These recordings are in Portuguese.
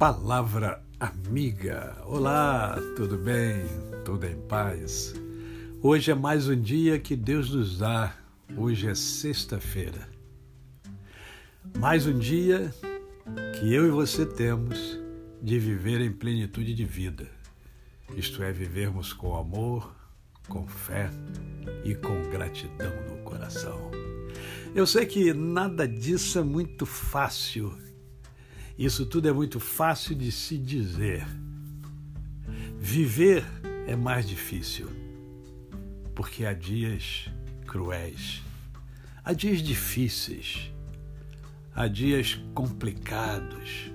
Palavra amiga. Olá, tudo bem? Tudo em paz? Hoje é mais um dia que Deus nos dá. Hoje é sexta-feira. Mais um dia que eu e você temos de viver em plenitude de vida. Isto é, vivermos com amor, com fé e com gratidão no coração. Eu sei que nada disso é muito fácil isso tudo é muito fácil de se dizer. Viver é mais difícil, porque há dias cruéis, há dias difíceis, há dias complicados,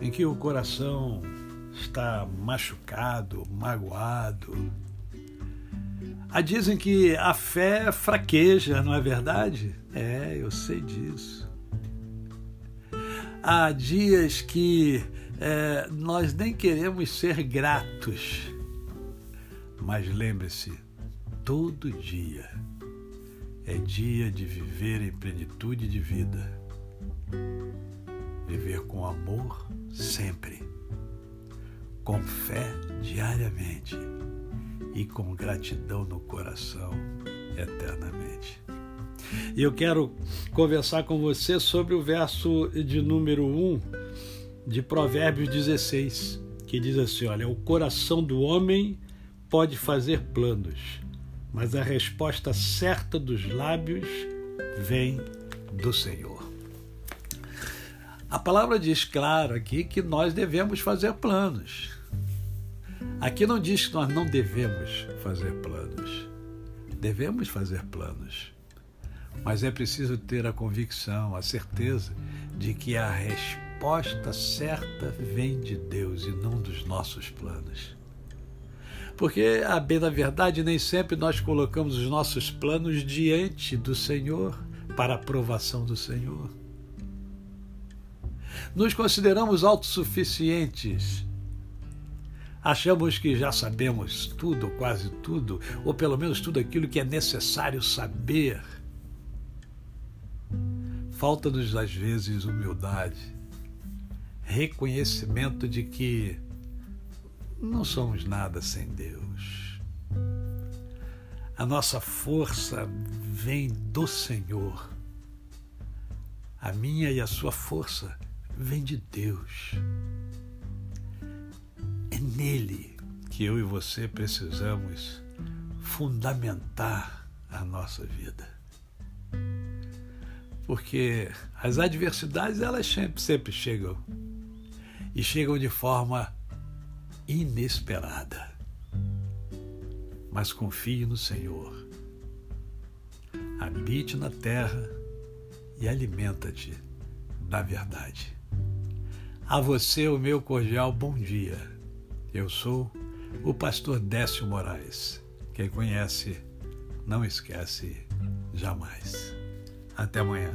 em que o coração está machucado, magoado. Há dias em que a fé fraqueja, não é verdade? É, eu sei disso há dias que é, nós nem queremos ser gratos. Mas lembre-se, todo dia é dia de viver em plenitude de vida. Viver com amor sempre, com fé diariamente e com gratidão no coração eternamente. E eu quero conversar com você sobre o verso de número 1 de Provérbios 16, que diz assim: Olha, o coração do homem pode fazer planos, mas a resposta certa dos lábios vem do Senhor. A palavra diz claro aqui que nós devemos fazer planos. Aqui não diz que nós não devemos fazer planos. Devemos fazer planos. Mas é preciso ter a convicção, a certeza de que a resposta certa vem de Deus e não dos nossos planos. Porque, a bem da verdade, nem sempre nós colocamos os nossos planos diante do Senhor para a aprovação do Senhor. Nos consideramos autossuficientes. Achamos que já sabemos tudo, quase tudo, ou pelo menos tudo aquilo que é necessário saber Falta-nos às vezes humildade, reconhecimento de que não somos nada sem Deus. A nossa força vem do Senhor. A minha e a sua força vem de Deus. É nele que eu e você precisamos fundamentar a nossa vida porque as adversidades elas sempre, sempre chegam e chegam de forma inesperada. Mas confie no Senhor. Habite na terra e alimenta-te da verdade. A você o meu cordial bom dia. Eu sou o pastor Décio Moraes. Quem conhece, não esquece jamais. Até amanhã.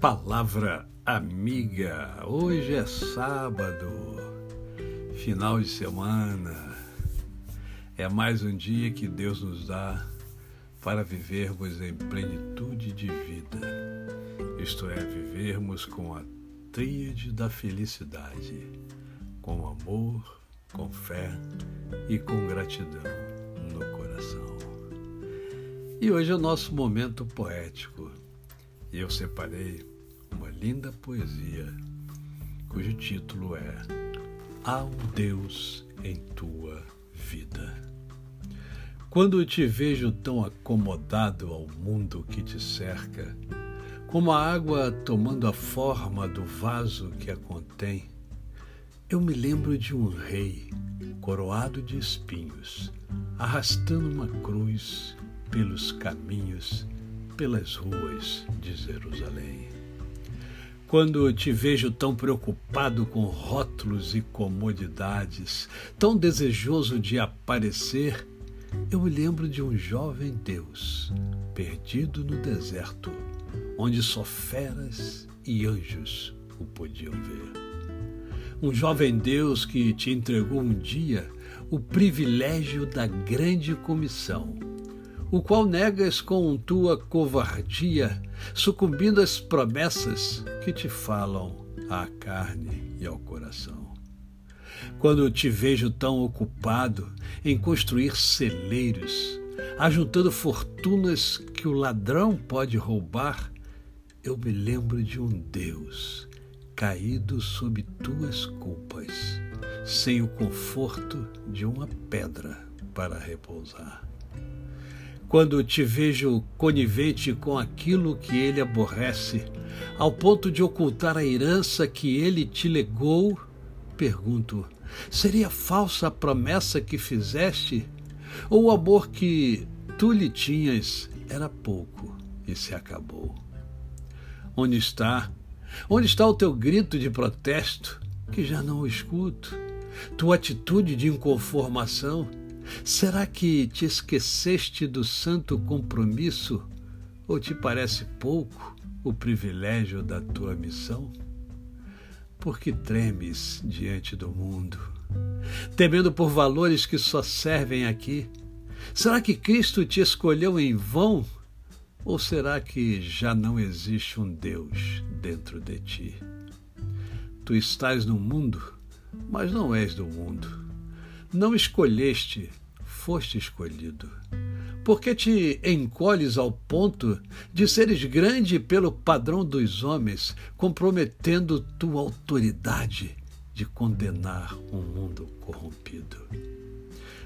Palavra amiga. Hoje é sábado, final de semana. É mais um dia que Deus nos dá para vivermos em plenitude de vida, isto é, vivermos com a tríade da felicidade, com amor, com fé e com gratidão no coração. E hoje é o nosso momento poético. E eu separei uma linda poesia cujo título é Há um Deus em tua vida. Quando te vejo tão acomodado ao mundo que te cerca, como a água tomando a forma do vaso que a contém, eu me lembro de um rei coroado de espinhos, arrastando uma cruz pelos caminhos, pelas ruas de Jerusalém. Quando te vejo tão preocupado com rótulos e comodidades, tão desejoso de aparecer, eu me lembro de um jovem Deus perdido no deserto onde só feras e anjos o podiam ver. Um jovem Deus que te entregou um dia o privilégio da grande comissão, o qual negas com tua covardia, sucumbindo às promessas que te falam à carne e ao coração. Quando te vejo tão ocupado em construir celeiros, ajuntando fortunas que o ladrão pode roubar, eu me lembro de um Deus caído sob tuas culpas, sem o conforto de uma pedra para repousar. Quando te vejo conivente com aquilo que ele aborrece, ao ponto de ocultar a herança que ele te legou, pergunto: seria falsa a promessa que fizeste? Ou o amor que tu lhe tinhas era pouco e se acabou? Onde está? Onde está o teu grito de protesto, que já não o escuto? Tua atitude de inconformação? Será que te esqueceste do santo compromisso? Ou te parece pouco o privilégio da tua missão? Por que tremes diante do mundo, temendo por valores que só servem aqui? Será que Cristo te escolheu em vão? Ou será que já não existe um Deus dentro de ti? Tu estás no mundo, mas não és do mundo. Não escolheste, foste escolhido. Porque te encolhes ao ponto de seres grande pelo padrão dos homens, comprometendo tua autoridade de condenar um mundo corrompido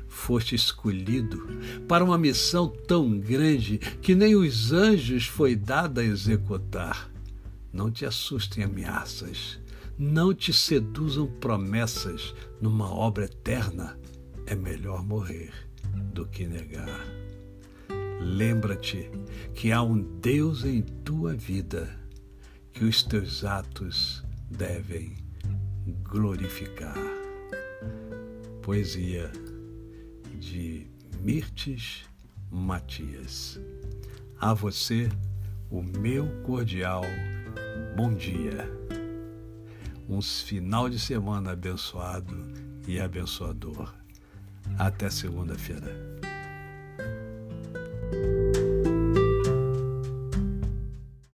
foste escolhido para uma missão tão grande que nem os anjos foi dada a executar. Não te assustem ameaças, não te seduzam promessas numa obra eterna. É melhor morrer do que negar. Lembra-te que há um Deus em tua vida que os teus atos devem glorificar. Poesia de Mirtes Matias. A você, o meu cordial bom dia. Um final de semana abençoado e abençoador. Até segunda-feira.